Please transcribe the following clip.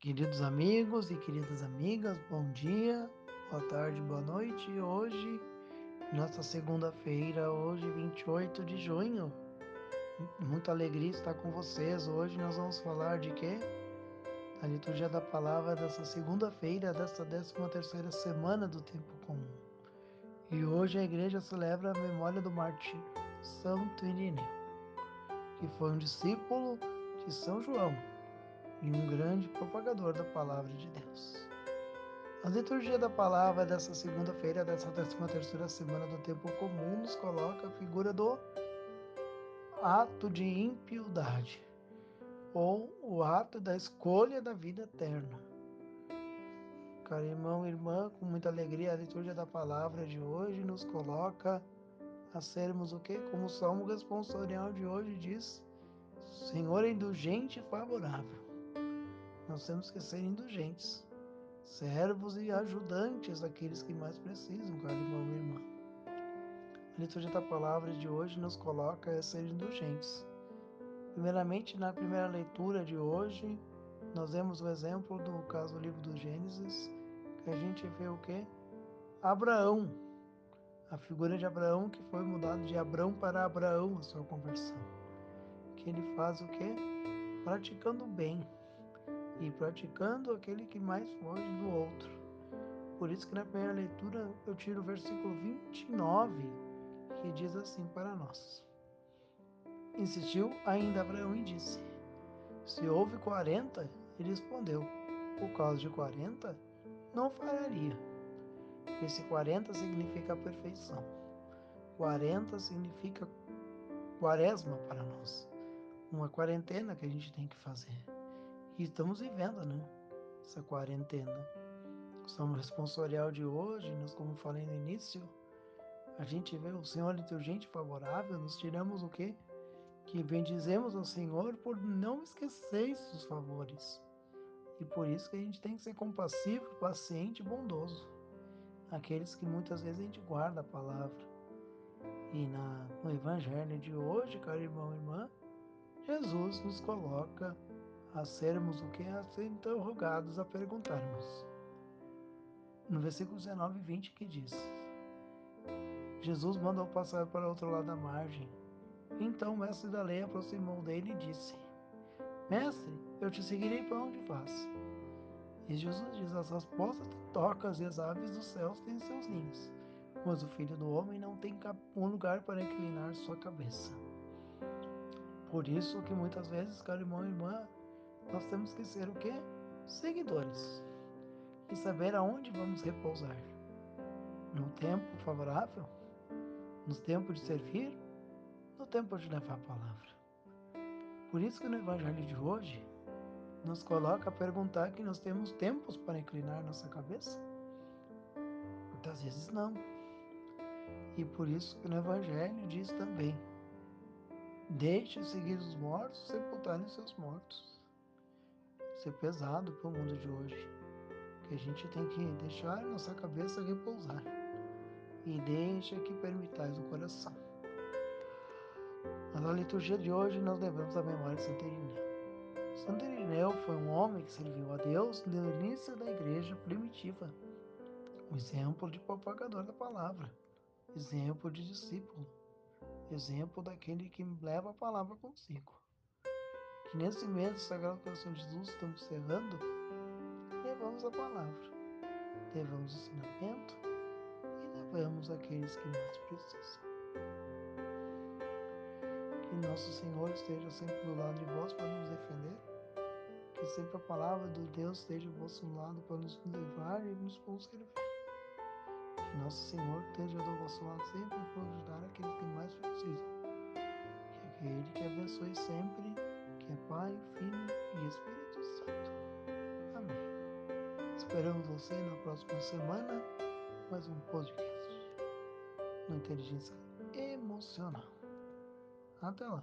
Queridos amigos e queridas amigas, bom dia, boa tarde, boa noite. Hoje, nossa segunda-feira, hoje, 28 de junho. Muita alegria estar com vocês. Hoje nós vamos falar de quê? A liturgia da palavra dessa segunda-feira, dessa 13 terceira semana do tempo comum. E hoje a igreja celebra a memória do mártir Santo Irineu, que foi um discípulo de São João e um grande propagador da palavra de Deus. A liturgia da palavra dessa segunda-feira, dessa 13 terceira semana do tempo comum, nos coloca a figura do ato de impiedade, ou o ato da escolha da vida eterna. Caro irmão e irmã, com muita alegria, a liturgia da palavra de hoje nos coloca a sermos o que? Como o salmo responsorial de hoje diz, Senhor é indulgente e favorável nós temos que ser indulgentes, servos e ajudantes daqueles que mais precisam, caro irmão e irmã. A liturgia da palavra de hoje nos coloca a ser indulgentes. Primeiramente, na primeira leitura de hoje, nós vemos o exemplo do caso do livro do Gênesis, que a gente vê o que? Abraão, a figura de Abraão que foi mudado de Abraão para Abraão a sua conversão. Que ele faz o que? Praticando o bem e praticando aquele que mais foge do outro. Por isso que na primeira leitura eu tiro o versículo 29, que diz assim para nós. Insistiu ainda Abraão e disse: Se houve quarenta, ele respondeu: Por causa de quarenta, não faria. Esse quarenta significa perfeição. Quarenta significa quaresma para nós. Uma quarentena que a gente tem que fazer. E estamos vivendo, né? Essa quarentena. Somos responsorial de hoje, nós, como falei no início, a gente vê o Senhor liturgente favorável, nos tiramos o quê? Que bendizemos ao Senhor por não esquecer os favores. E por isso que a gente tem que ser compassivo, paciente e bondoso. Aqueles que muitas vezes a gente guarda a palavra. E na, no Evangelho de hoje, caro irmão e irmã, Jesus nos coloca a sermos o que? A ser interrogados, a perguntarmos. No versículo 19 e 20 que diz: Jesus mandou passar para o outro lado da margem. Então o mestre da lei aproximou dele e disse: Mestre, eu te seguirei para onde vas. E Jesus diz: As respostas têm tocas e as aves dos céus têm seus ninhos, mas o filho do homem não tem um lugar para inclinar sua cabeça. Por isso que muitas vezes, caro irmão e irmã, nós temos que ser o quê? Seguidores. E saber aonde vamos repousar. No tempo favorável? No tempo de servir? No tempo de levar a palavra. Por isso que no Evangelho de hoje nos coloca a perguntar que nós temos tempos para inclinar nossa cabeça? Muitas vezes não. E por isso que no Evangelho diz também: Deixe seguir os mortos sepultarem seus mortos ser pesado para o mundo de hoje. Que a gente tem que deixar nossa cabeça repousar. E deixa que permitais o coração. Mas na liturgia de hoje nós lembramos a memória de Santo Irineu. Santo Irineu foi um homem que serviu a Deus no início da igreja primitiva. Um exemplo de propagador da palavra. Exemplo de discípulo. Exemplo daquele que leva a palavra consigo que nesse mês do Sagrado Coração de Jesus estamos encerrando, levamos a palavra, levamos o ensinamento e levamos aqueles que mais precisam. Que nosso Senhor esteja sempre do lado de vós para nos defender, que sempre a palavra do Deus esteja do vosso lado para nos levar e nos conservar. Que nosso Senhor esteja do vosso lado sempre para ajudar aqueles que mais precisam. Que aquele que abençoe sempre é Pai, Filho e Espírito Santo. Amém. Esperamos você na próxima semana, mais um podcast no Inteligência Emocional. Até lá.